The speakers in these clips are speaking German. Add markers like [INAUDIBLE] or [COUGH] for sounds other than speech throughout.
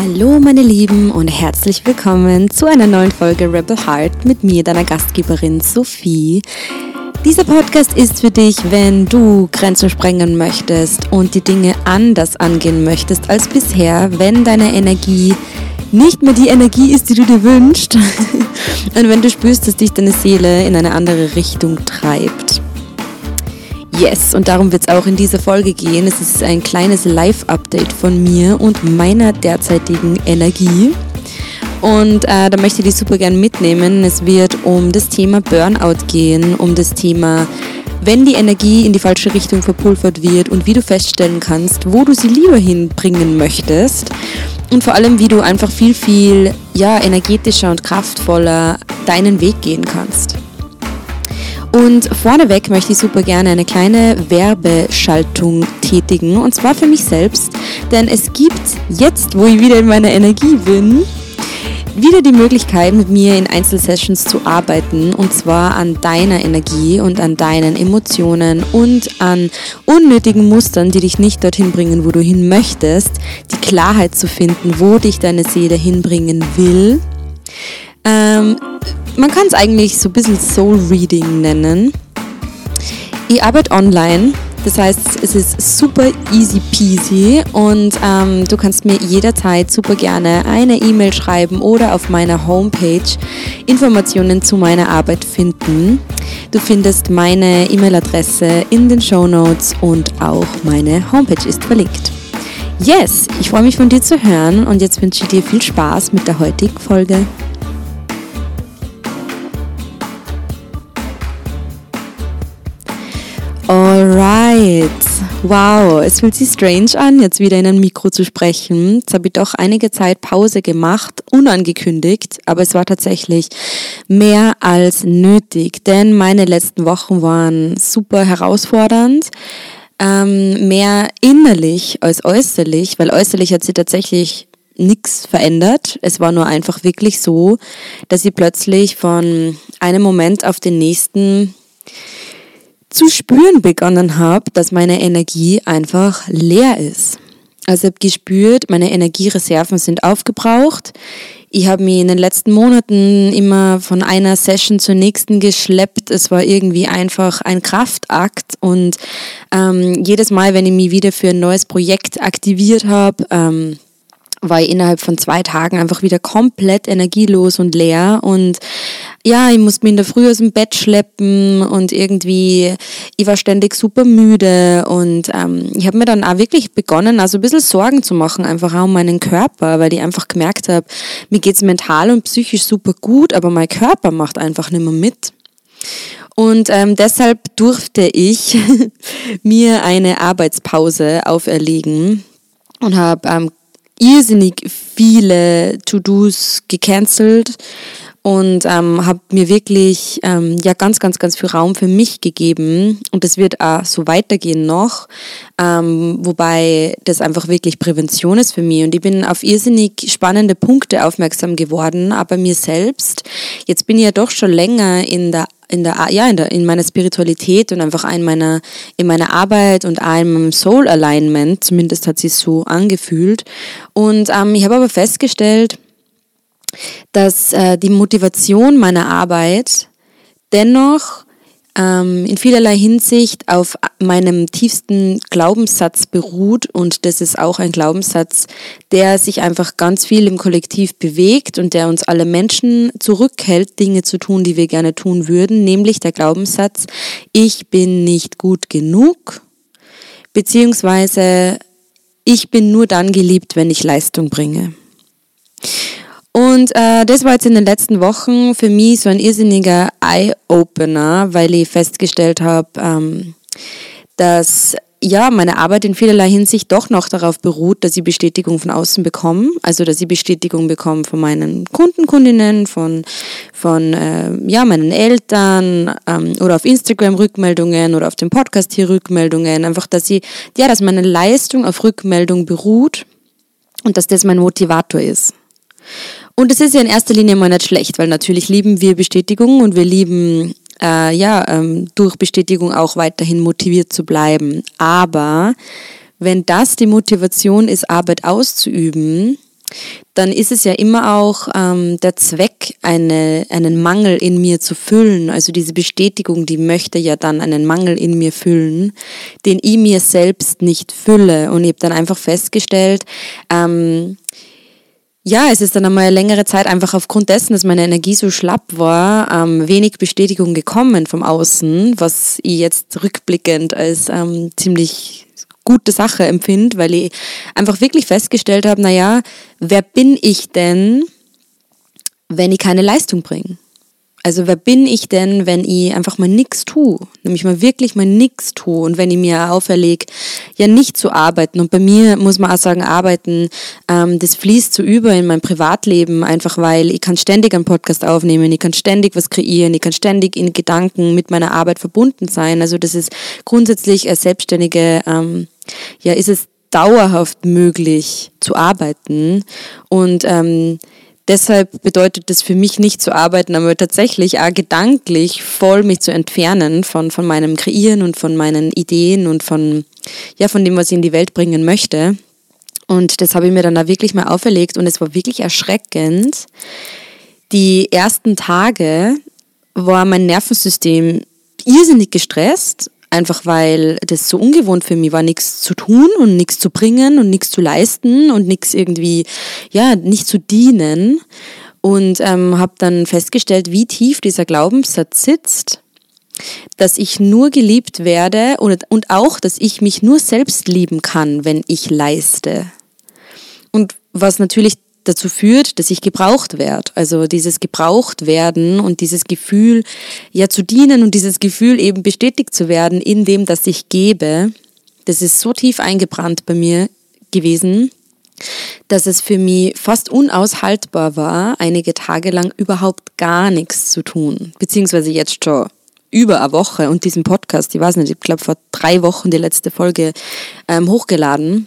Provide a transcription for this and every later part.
Hallo meine Lieben und herzlich willkommen zu einer neuen Folge Rebel Heart mit mir, deiner Gastgeberin Sophie. Dieser Podcast ist für dich, wenn du Grenzen sprengen möchtest und die Dinge anders angehen möchtest als bisher, wenn deine Energie nicht mehr die Energie ist, die du dir wünschst [LAUGHS] und wenn du spürst, dass dich deine Seele in eine andere Richtung treibt. Yes, und darum wird es auch in dieser Folge gehen. Es ist ein kleines Live-Update von mir und meiner derzeitigen Energie. Und äh, da möchte ich dich super gern mitnehmen. Es wird um das Thema Burnout gehen, um das Thema, wenn die Energie in die falsche Richtung verpulvert wird und wie du feststellen kannst, wo du sie lieber hinbringen möchtest. Und vor allem, wie du einfach viel, viel ja, energetischer und kraftvoller deinen Weg gehen kannst. Und vorneweg möchte ich super gerne eine kleine Werbeschaltung tätigen und zwar für mich selbst, denn es gibt jetzt, wo ich wieder in meiner Energie bin, wieder die Möglichkeit, mit mir in Einzelsessions zu arbeiten. Und zwar an deiner Energie und an deinen Emotionen und an unnötigen Mustern, die dich nicht dorthin bringen, wo du hin möchtest, die Klarheit zu finden, wo dich deine Seele hinbringen will. Ähm, man kann es eigentlich so ein bisschen Soul Reading nennen. Ich arbeite online, das heißt, es ist super easy peasy und ähm, du kannst mir jederzeit super gerne eine E-Mail schreiben oder auf meiner Homepage Informationen zu meiner Arbeit finden. Du findest meine E-Mail-Adresse in den Show Notes und auch meine Homepage ist verlinkt. Yes, ich freue mich von dir zu hören und jetzt wünsche ich dir viel Spaß mit der heutigen Folge. Alright. Wow, es fühlt sich strange an, jetzt wieder in ein Mikro zu sprechen. Jetzt habe ich doch einige Zeit Pause gemacht, unangekündigt, aber es war tatsächlich mehr als nötig, denn meine letzten Wochen waren super herausfordernd. Ähm, mehr innerlich als äußerlich, weil äußerlich hat sie tatsächlich nichts verändert. Es war nur einfach wirklich so, dass sie plötzlich von einem Moment auf den nächsten zu spüren begonnen habe, dass meine Energie einfach leer ist. Also ich habe gespürt, meine Energiereserven sind aufgebraucht. Ich habe mich in den letzten Monaten immer von einer Session zur nächsten geschleppt. Es war irgendwie einfach ein Kraftakt und ähm, jedes Mal, wenn ich mich wieder für ein neues Projekt aktiviert habe, ähm, war ich innerhalb von zwei Tagen einfach wieder komplett energielos und leer und ja, ich musste mich in der Früh aus dem Bett schleppen und irgendwie, ich war ständig super müde und ähm, ich habe mir dann auch wirklich begonnen, also ein bisschen Sorgen zu machen, einfach auch um meinen Körper, weil ich einfach gemerkt habe, mir geht's mental und psychisch super gut, aber mein Körper macht einfach nicht mehr mit. Und ähm, deshalb durfte ich [LAUGHS] mir eine Arbeitspause auferlegen und habe ähm, irrsinnig viele To-Dos gecancelt und ähm, habe mir wirklich ähm, ja ganz, ganz, ganz viel Raum für mich gegeben. Und das wird auch so weitergehen noch, ähm, wobei das einfach wirklich Prävention ist für mich. Und ich bin auf irrsinnig spannende Punkte aufmerksam geworden, aber mir selbst, jetzt bin ich ja doch schon länger in der in der ja in der in meiner Spiritualität und einfach in meiner in meiner Arbeit und meinem Soul Alignment zumindest hat sich so angefühlt. Und ähm, ich habe aber festgestellt dass äh, die Motivation meiner Arbeit dennoch ähm, in vielerlei Hinsicht auf meinem tiefsten Glaubenssatz beruht und das ist auch ein Glaubenssatz, der sich einfach ganz viel im Kollektiv bewegt und der uns alle Menschen zurückhält, Dinge zu tun, die wir gerne tun würden, nämlich der Glaubenssatz, ich bin nicht gut genug, beziehungsweise ich bin nur dann geliebt, wenn ich Leistung bringe. Und äh, das war jetzt in den letzten Wochen für mich so ein irrsinniger Eye-Opener, weil ich festgestellt habe, ähm, dass ja, meine Arbeit in vielerlei Hinsicht doch noch darauf beruht, dass ich Bestätigung von außen bekomme. Also, dass ich Bestätigung bekomme von meinen Kunden, Kundinnen, von, von äh, ja, meinen Eltern ähm, oder auf Instagram Rückmeldungen oder auf dem Podcast hier Rückmeldungen. Einfach, dass ich, ja, dass meine Leistung auf Rückmeldung beruht und dass das mein Motivator ist. Und es ist ja in erster Linie mal nicht schlecht, weil natürlich lieben wir Bestätigung und wir lieben äh, ja ähm, durch Bestätigung auch weiterhin motiviert zu bleiben. Aber wenn das die Motivation ist, Arbeit auszuüben, dann ist es ja immer auch ähm, der Zweck, eine, einen Mangel in mir zu füllen. Also diese Bestätigung, die möchte ja dann einen Mangel in mir füllen, den ich mir selbst nicht fülle. Und ich habe dann einfach festgestellt, ähm, ja, es ist dann einmal längere Zeit einfach aufgrund dessen, dass meine Energie so schlapp war, ähm, wenig Bestätigung gekommen vom Außen, was ich jetzt rückblickend als ähm, ziemlich gute Sache empfinde, weil ich einfach wirklich festgestellt habe, naja, wer bin ich denn, wenn ich keine Leistung bringe? Also wer bin ich denn, wenn ich einfach mal nichts tue? Nämlich mal wirklich mal nichts tue und wenn ich mir auferlege, ja nicht zu arbeiten. Und bei mir muss man auch sagen, arbeiten, ähm, das fließt so über in mein Privatleben, einfach weil ich kann ständig einen Podcast aufnehmen, ich kann ständig was kreieren, ich kann ständig in Gedanken mit meiner Arbeit verbunden sein. Also das ist grundsätzlich als Selbstständige, ähm, ja, ist es dauerhaft möglich zu arbeiten und ähm, Deshalb bedeutet das für mich nicht zu arbeiten, aber tatsächlich auch gedanklich voll mich zu entfernen von, von meinem Kreieren und von meinen Ideen und von, ja, von dem, was ich in die Welt bringen möchte. Und das habe ich mir dann da wirklich mal auferlegt und es war wirklich erschreckend. Die ersten Tage war mein Nervensystem irrsinnig gestresst Einfach weil das so ungewohnt für mich war, nichts zu tun und nichts zu bringen und nichts zu leisten und nichts irgendwie, ja, nicht zu dienen. Und ähm, habe dann festgestellt, wie tief dieser Glaubenssatz sitzt, dass ich nur geliebt werde und, und auch, dass ich mich nur selbst lieben kann, wenn ich leiste. Und was natürlich dazu führt, dass ich gebraucht werde. Also dieses gebraucht werden und dieses Gefühl, ja zu dienen und dieses Gefühl eben bestätigt zu werden in dem, dass ich gebe, das ist so tief eingebrannt bei mir gewesen, dass es für mich fast unaushaltbar war, einige Tage lang überhaupt gar nichts zu tun. Beziehungsweise jetzt schon über eine Woche und diesen Podcast, ich weiß nicht, ich glaube vor drei Wochen die letzte Folge ähm, hochgeladen.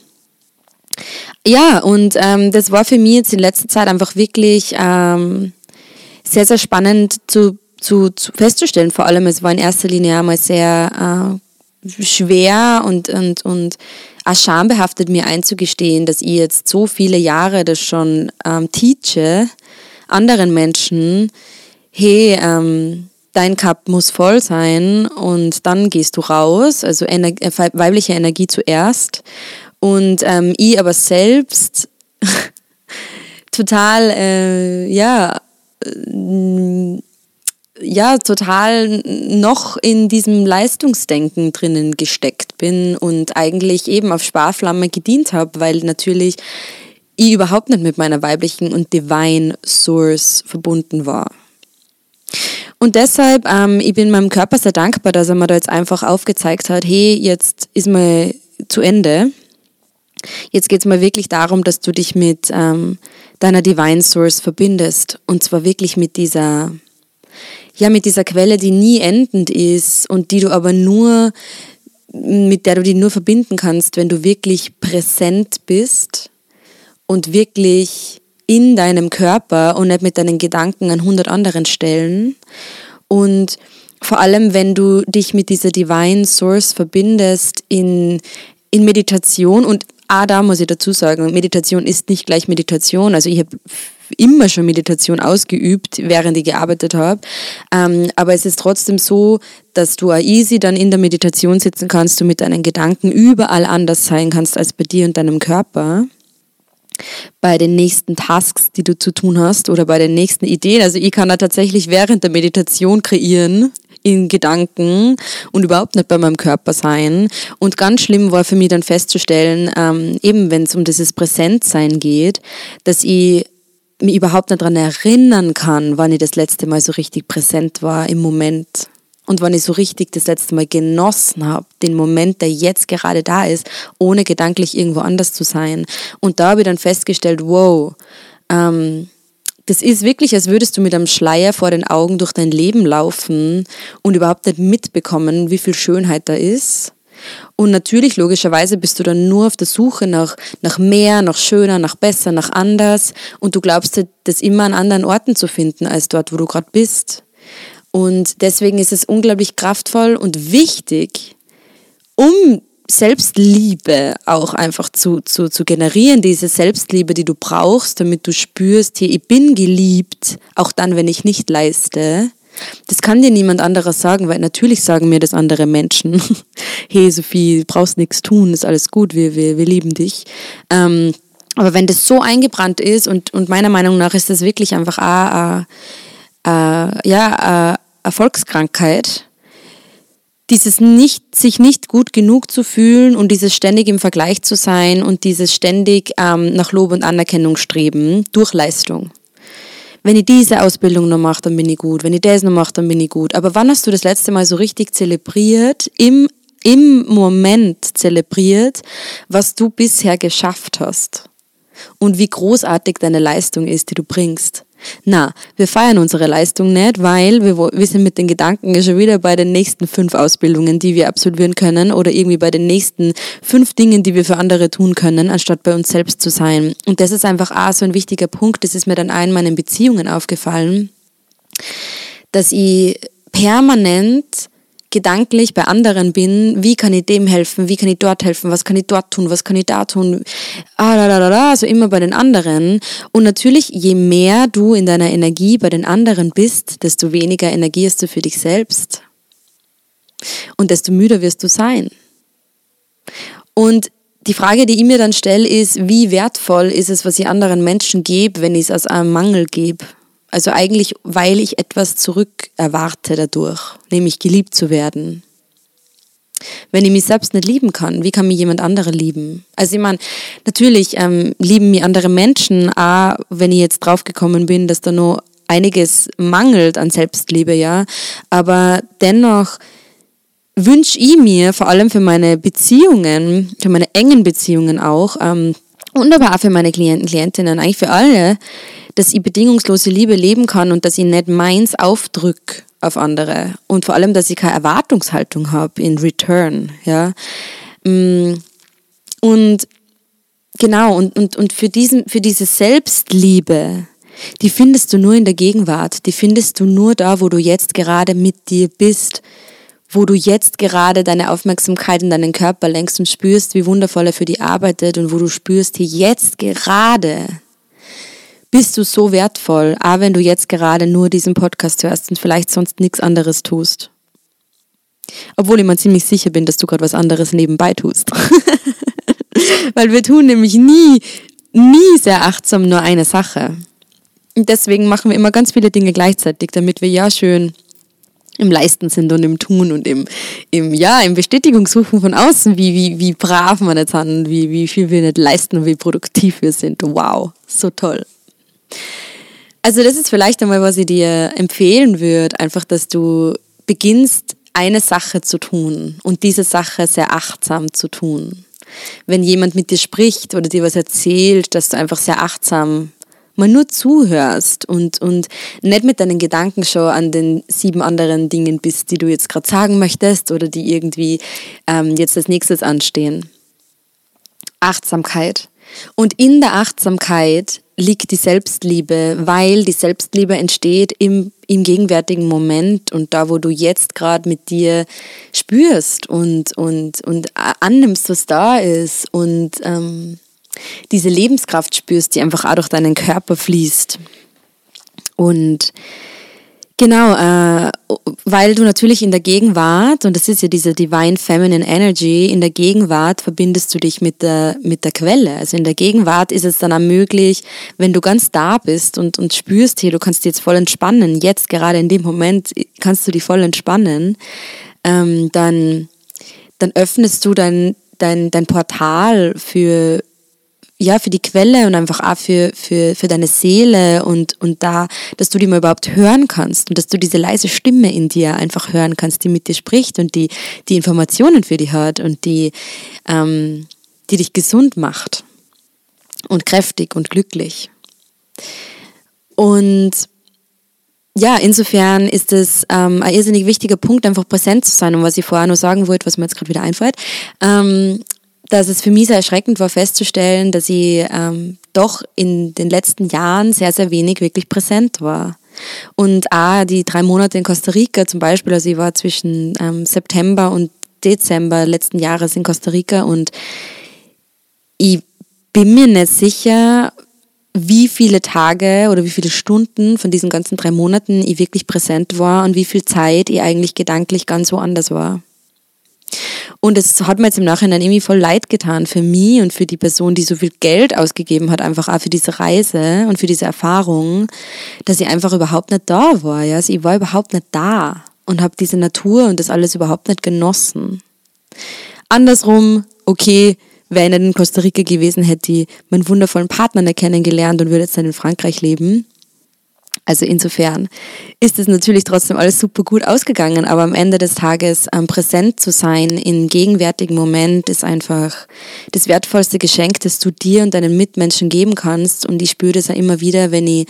Ja, und ähm, das war für mich jetzt in letzter Zeit einfach wirklich ähm, sehr, sehr spannend zu, zu, zu festzustellen. Vor allem, es war in erster Linie einmal sehr äh, schwer und, und, und auch schambehaftet mir einzugestehen, dass ich jetzt so viele Jahre das schon ähm, teache, anderen Menschen, hey, ähm, dein Cup muss voll sein und dann gehst du raus, also Ener äh, weibliche Energie zuerst und ähm, ich aber selbst [LAUGHS] total, äh, ja, äh, ja, total noch in diesem Leistungsdenken drinnen gesteckt bin und eigentlich eben auf Sparflamme gedient habe, weil natürlich ich überhaupt nicht mit meiner weiblichen und divine Source verbunden war. Und deshalb, ähm, ich bin meinem Körper sehr dankbar, dass er mir da jetzt einfach aufgezeigt hat, hey, jetzt ist mal zu Ende. Jetzt geht es mal wirklich darum, dass du dich mit ähm, deiner Divine Source verbindest. Und zwar wirklich mit dieser, ja, mit dieser Quelle, die nie endend ist und die du aber nur, mit der du die nur verbinden kannst, wenn du wirklich präsent bist und wirklich in deinem Körper und nicht mit deinen Gedanken an hundert anderen Stellen. Und vor allem, wenn du dich mit dieser Divine Source verbindest in, in Meditation und Ah, da muss ich dazu sagen, Meditation ist nicht gleich Meditation. Also ich habe immer schon Meditation ausgeübt, während ich gearbeitet habe. Ähm, aber es ist trotzdem so, dass du easy dann in der Meditation sitzen kannst, du mit deinen Gedanken überall anders sein kannst als bei dir und deinem Körper bei den nächsten Tasks, die du zu tun hast oder bei den nächsten Ideen. Also ich kann da tatsächlich während der Meditation kreieren in Gedanken und überhaupt nicht bei meinem Körper sein. Und ganz schlimm war für mich dann festzustellen, ähm, eben wenn es um dieses Präsentsein geht, dass ich mich überhaupt nicht daran erinnern kann, wann ich das letzte Mal so richtig präsent war im Moment. Und wann ich so richtig das letzte Mal genossen habe, den Moment, der jetzt gerade da ist, ohne gedanklich irgendwo anders zu sein. Und da habe ich dann festgestellt, wow, ähm, das ist wirklich, als würdest du mit einem Schleier vor den Augen durch dein Leben laufen und überhaupt nicht mitbekommen, wie viel Schönheit da ist. Und natürlich, logischerweise, bist du dann nur auf der Suche nach, nach mehr, nach schöner, nach besser, nach anders. Und du glaubst, das immer an anderen Orten zu finden, als dort, wo du gerade bist. Und deswegen ist es unglaublich kraftvoll und wichtig, um Selbstliebe auch einfach zu, zu, zu generieren, diese Selbstliebe, die du brauchst, damit du spürst, hier, ich bin geliebt, auch dann, wenn ich nicht leiste. Das kann dir niemand anderes sagen, weil natürlich sagen mir das andere Menschen. [LAUGHS] hey Sophie, du brauchst nichts tun, ist alles gut, wir, wir, wir lieben dich. Ähm, aber wenn das so eingebrannt ist und, und meiner Meinung nach ist das wirklich einfach eine, eine, ja, eine Volkskrankheit, dieses nicht, sich nicht gut genug zu fühlen und dieses ständig im Vergleich zu sein und dieses ständig ähm, nach Lob und Anerkennung streben durch Leistung. Wenn ich diese Ausbildung noch mache, dann bin ich gut. Wenn ich das noch mache, dann bin ich gut. Aber wann hast du das letzte Mal so richtig zelebriert, im, im Moment zelebriert, was du bisher geschafft hast? Und wie großartig deine Leistung ist, die du bringst? Na, wir feiern unsere Leistung nicht, weil wir, wir sind mit den Gedanken schon wieder bei den nächsten fünf Ausbildungen, die wir absolvieren können oder irgendwie bei den nächsten fünf Dingen, die wir für andere tun können, anstatt bei uns selbst zu sein. Und das ist einfach auch so ein wichtiger Punkt, das ist mir dann in meinen Beziehungen aufgefallen, dass ich permanent gedanklich bei anderen bin, wie kann ich dem helfen, wie kann ich dort helfen, was kann ich dort tun, was kann ich da tun, ah, da, da, da, da, also immer bei den anderen. Und natürlich, je mehr du in deiner Energie bei den anderen bist, desto weniger Energie hast du für dich selbst. Und desto müder wirst du sein. Und die Frage, die ich mir dann stelle, ist, wie wertvoll ist es, was ich anderen Menschen gebe, wenn ich es aus einem Mangel gebe? Also eigentlich, weil ich etwas zurück erwarte dadurch, nämlich geliebt zu werden. Wenn ich mich selbst nicht lieben kann, wie kann mich jemand anderer lieben? Also ich meine, natürlich ähm, lieben mich andere Menschen, auch wenn ich jetzt draufgekommen bin, dass da noch einiges mangelt an Selbstliebe, ja. Aber dennoch wünsche ich mir, vor allem für meine Beziehungen, für meine engen Beziehungen auch, ähm, und aber auch für meine Klienten, Klientinnen, eigentlich für alle, dass ich bedingungslose Liebe leben kann und dass ich nicht meins aufdrück auf andere. Und vor allem, dass ich keine Erwartungshaltung habe in Return, ja. Mm, und genau, und, und, und für, diesen, für diese Selbstliebe, die findest du nur in der Gegenwart, die findest du nur da, wo du jetzt gerade mit dir bist, wo du jetzt gerade deine Aufmerksamkeit in deinen Körper lenkst und spürst, wie wundervoll er für dich arbeitet und wo du spürst, hier jetzt gerade bist du so wertvoll, auch wenn du jetzt gerade nur diesen Podcast hörst und vielleicht sonst nichts anderes tust. Obwohl ich mir ziemlich sicher bin, dass du gerade was anderes nebenbei tust. [LAUGHS] Weil wir tun nämlich nie, nie sehr achtsam nur eine Sache. Und deswegen machen wir immer ganz viele Dinge gleichzeitig, damit wir ja schön im Leisten sind und im Tun und im, im ja, im Bestätigungssuchen von außen, wie, wie, wie brav man jetzt sind, wie, wie viel wir nicht leisten und wie produktiv wir sind. Wow, so toll. Also das ist vielleicht einmal, was ich dir empfehlen würde, einfach, dass du beginnst, eine Sache zu tun und diese Sache sehr achtsam zu tun. Wenn jemand mit dir spricht oder dir was erzählt, dass du einfach sehr achtsam mal nur zuhörst und, und nicht mit deinen Gedanken schon an den sieben anderen Dingen bist, die du jetzt gerade sagen möchtest oder die irgendwie ähm, jetzt als nächstes anstehen. Achtsamkeit. Und in der Achtsamkeit liegt die Selbstliebe, weil die Selbstliebe entsteht im, im gegenwärtigen Moment und da, wo du jetzt gerade mit dir spürst und, und, und annimmst, was da ist und ähm, diese Lebenskraft spürst, die einfach auch durch deinen Körper fließt. Und Genau, äh, weil du natürlich in der Gegenwart, und das ist ja diese Divine Feminine Energy, in der Gegenwart verbindest du dich mit der, mit der Quelle. Also in der Gegenwart ist es dann auch möglich, wenn du ganz da bist und, und spürst, hier, du kannst dich jetzt voll entspannen, jetzt gerade in dem Moment kannst du dich voll entspannen, ähm, dann, dann öffnest du dein, dein, dein Portal für, ja, für die Quelle und einfach auch für, für, für deine Seele und, und da, dass du die mal überhaupt hören kannst und dass du diese leise Stimme in dir einfach hören kannst, die mit dir spricht und die, die Informationen für dich hat und die, ähm, die dich gesund macht und kräftig und glücklich. Und ja, insofern ist es ähm, ein irrsinnig wichtiger Punkt, einfach präsent zu sein. Und was ich vorher nur sagen wollte, was mir jetzt gerade wieder einfällt, ähm, dass es für mich sehr erschreckend war festzustellen, dass ich ähm, doch in den letzten Jahren sehr, sehr wenig wirklich präsent war. Und auch die drei Monate in Costa Rica zum Beispiel, also ich war zwischen ähm, September und Dezember letzten Jahres in Costa Rica und ich bin mir nicht sicher, wie viele Tage oder wie viele Stunden von diesen ganzen drei Monaten ich wirklich präsent war und wie viel Zeit ich eigentlich gedanklich ganz woanders war. Und es hat mir jetzt im Nachhinein irgendwie voll leid getan für mich und für die Person, die so viel Geld ausgegeben hat, einfach auch für diese Reise und für diese Erfahrung, dass ich einfach überhaupt nicht da war. Ja? Also ich war überhaupt nicht da und habe diese Natur und das alles überhaupt nicht genossen. Andersrum, okay, wäre ich nicht in Costa Rica gewesen, hätte ich meinen wundervollen Partner kennengelernt und würde jetzt dann in Frankreich leben. Also insofern ist es natürlich trotzdem alles super gut ausgegangen, aber am Ende des Tages ähm, präsent zu sein im gegenwärtigen Moment ist einfach das wertvollste Geschenk, das du dir und deinen Mitmenschen geben kannst. Und ich spüre das ja immer wieder, wenn ich,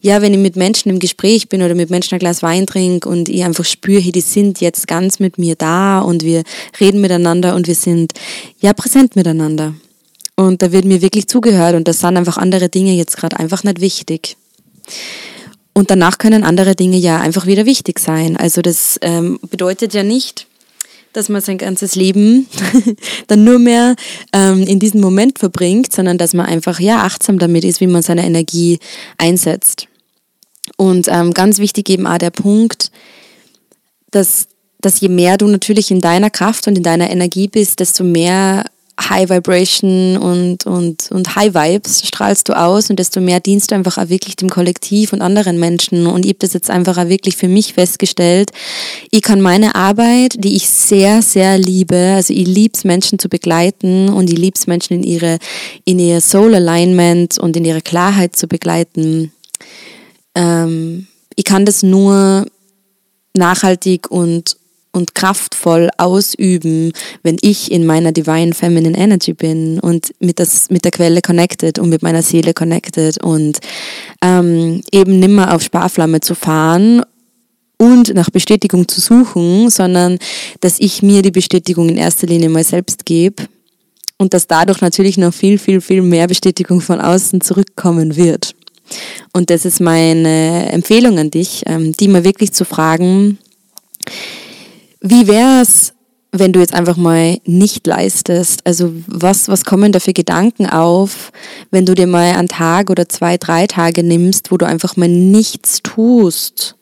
ja, wenn ich mit Menschen im Gespräch bin oder mit Menschen ein Glas Wein trinke und ich einfach spüre, hey, die sind jetzt ganz mit mir da und wir reden miteinander und wir sind ja präsent miteinander. Und da wird mir wirklich zugehört und das sind einfach andere Dinge jetzt gerade einfach nicht wichtig. Und danach können andere Dinge ja einfach wieder wichtig sein. Also das ähm, bedeutet ja nicht, dass man sein ganzes Leben [LAUGHS] dann nur mehr ähm, in diesem Moment verbringt, sondern dass man einfach ja achtsam damit ist, wie man seine Energie einsetzt. Und ähm, ganz wichtig eben auch der Punkt, dass, dass je mehr du natürlich in deiner Kraft und in deiner Energie bist, desto mehr High Vibration und, und, und High Vibes strahlst du aus und desto mehr dienst du einfach auch wirklich dem Kollektiv und anderen Menschen. Und ich habe das jetzt einfach auch wirklich für mich festgestellt. Ich kann meine Arbeit, die ich sehr, sehr liebe, also ich lieb's Menschen zu begleiten und ich lieb's Menschen in ihre, in ihr Soul Alignment und in ihre Klarheit zu begleiten. Ähm, ich kann das nur nachhaltig und und kraftvoll ausüben, wenn ich in meiner Divine Feminine Energy bin und mit, das, mit der Quelle connected und mit meiner Seele connected und ähm, eben nimmer auf Sparflamme zu fahren und nach Bestätigung zu suchen, sondern dass ich mir die Bestätigung in erster Linie mal selbst gebe und dass dadurch natürlich noch viel, viel, viel mehr Bestätigung von außen zurückkommen wird. Und das ist meine Empfehlung an dich, ähm, die mal wirklich zu fragen, wie wäre es, wenn du jetzt einfach mal nicht leistest? Also was, was kommen da für Gedanken auf, wenn du dir mal einen Tag oder zwei, drei Tage nimmst, wo du einfach mal nichts tust?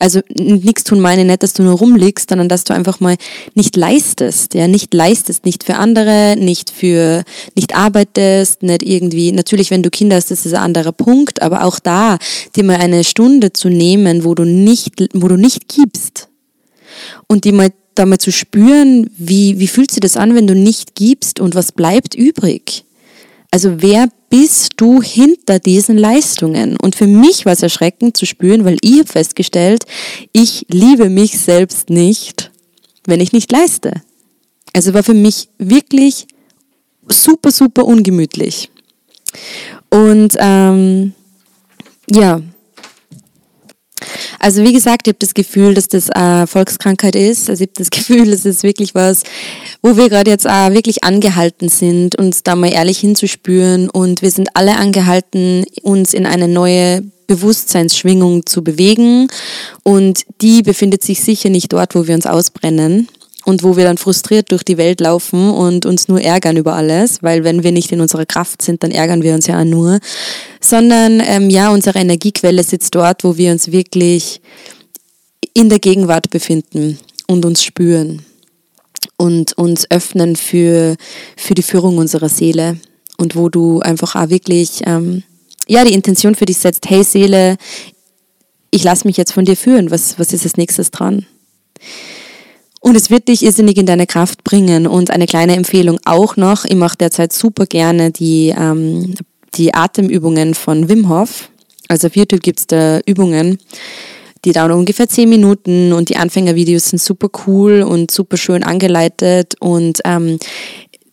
Also nichts tun meine nicht, dass du nur rumliegst, sondern dass du einfach mal nicht leistest, ja, nicht leistest, nicht für andere, nicht für, nicht arbeitest, nicht irgendwie, natürlich, wenn du Kinder hast, das ist ein anderer Punkt, aber auch da, dir mal eine Stunde zu nehmen, wo du nicht, wo du nicht gibst, und die mal da mal zu spüren, wie, wie fühlt sich das an, wenn du nicht gibst und was bleibt übrig? Also wer bist du hinter diesen Leistungen? Und für mich war es erschreckend zu spüren, weil ich habe festgestellt, ich liebe mich selbst nicht, wenn ich nicht leiste. Also war für mich wirklich super, super ungemütlich. Und ähm, ja, also wie gesagt, ich habe das Gefühl, dass das eine Volkskrankheit ist. Also ich habe das [LAUGHS] Gefühl, es ist wirklich was, wo wir gerade jetzt auch wirklich angehalten sind, uns da mal ehrlich hinzuspüren. Und wir sind alle angehalten, uns in eine neue Bewusstseinsschwingung zu bewegen. Und die befindet sich sicher nicht dort, wo wir uns ausbrennen und wo wir dann frustriert durch die Welt laufen und uns nur ärgern über alles, weil wenn wir nicht in unserer Kraft sind, dann ärgern wir uns ja auch nur, sondern ähm, ja, unsere Energiequelle sitzt dort, wo wir uns wirklich in der Gegenwart befinden und uns spüren und uns öffnen für, für die Führung unserer Seele und wo du einfach auch wirklich ähm, ja, die Intention für dich setzt, hey Seele, ich lasse mich jetzt von dir führen, was, was ist als nächstes dran? Und es wird dich irrsinnig in deine Kraft bringen. Und eine kleine Empfehlung auch noch, ich mache derzeit super gerne die, ähm, die Atemübungen von Wim Hof. Also auf YouTube gibt's da Übungen, die dauern ungefähr zehn Minuten und die Anfängervideos sind super cool und super schön angeleitet und ähm,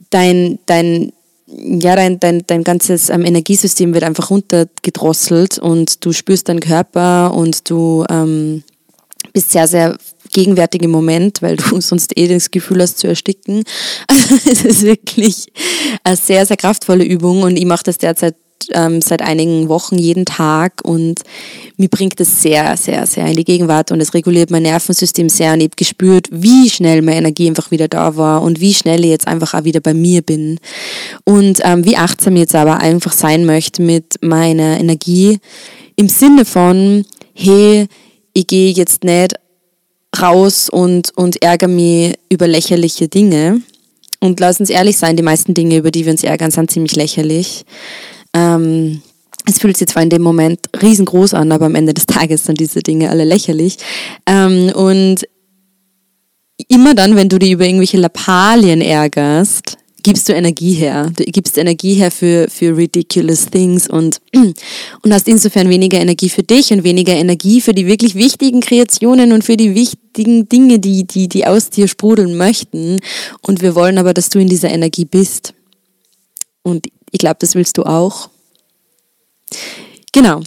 dein, dein, ja, dein, dein, dein ganzes ähm, Energiesystem wird einfach runtergedrosselt und du spürst deinen Körper und du ähm, bist sehr, sehr gegenwärtig im Moment, weil du [LAUGHS] sonst eh das Gefühl hast zu ersticken. [LAUGHS] Also es ist wirklich eine sehr, sehr kraftvolle Übung und ich mache das derzeit ähm, seit einigen Wochen jeden Tag und mir bringt es sehr, sehr, sehr in die Gegenwart und es reguliert mein Nervensystem sehr und ich habe gespürt, wie schnell meine Energie einfach wieder da war und wie schnell ich jetzt einfach auch wieder bei mir bin und ähm, wie achtsam ich jetzt aber einfach sein möchte mit meiner Energie im Sinne von, hey, ich gehe jetzt nicht raus und, und ärgere mich über lächerliche Dinge. Und lass uns ehrlich sein, die meisten Dinge, über die wir uns ärgern, sind ziemlich lächerlich. Ähm, es fühlt sich zwar in dem Moment riesengroß an, aber am Ende des Tages sind diese Dinge alle lächerlich. Ähm, und immer dann, wenn du dich über irgendwelche Lappalien ärgerst, gibst du Energie her. Du gibst Energie her für, für ridiculous things und, [CLEARS THROAT] und hast insofern weniger Energie für dich und weniger Energie für die wirklich wichtigen Kreationen und für die wichtigen Dinge, die, die, die aus dir sprudeln möchten. Und wir wollen aber, dass du in dieser Energie bist. Und ich glaube, das willst du auch. Genau.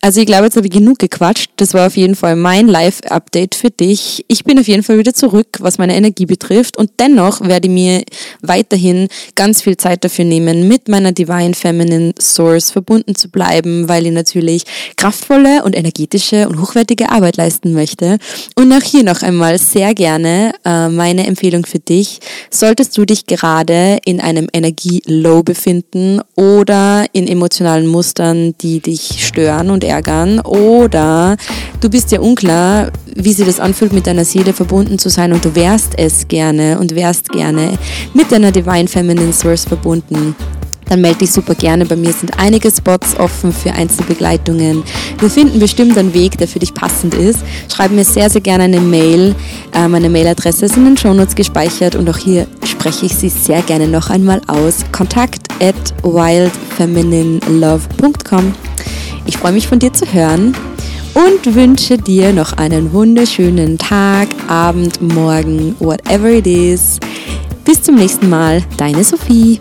Also ich glaube, jetzt habe ich genug gequatscht. Das war auf jeden Fall mein Live-Update für dich. Ich bin auf jeden Fall wieder zurück, was meine Energie betrifft. Und dennoch werde ich mir weiterhin ganz viel Zeit dafür nehmen, mit meiner Divine Feminine Source verbunden zu bleiben, weil ich natürlich kraftvolle und energetische und hochwertige Arbeit leisten möchte. Und auch hier noch einmal sehr gerne äh, meine Empfehlung für dich. Solltest du dich gerade in einem Energie-Low befinden oder in emotionalen Mustern, die dich stören und ärgern oder du bist ja unklar, wie sich das anfühlt, mit deiner Seele verbunden zu sein und du wärst es gerne und wärst gerne mit deiner Divine Feminine Source verbunden dann melde dich super gerne. Bei mir sind einige Spots offen für Einzelbegleitungen. Wir finden bestimmt einen Weg, der für dich passend ist. Schreib mir sehr, sehr gerne eine Mail. Äh, meine Mailadresse ist in den Shownotes gespeichert und auch hier spreche ich sie sehr gerne noch einmal aus. Kontakt at wildfemininelove.com. Ich freue mich von dir zu hören und wünsche dir noch einen wunderschönen Tag, Abend, Morgen, whatever it is. Bis zum nächsten Mal, deine Sophie.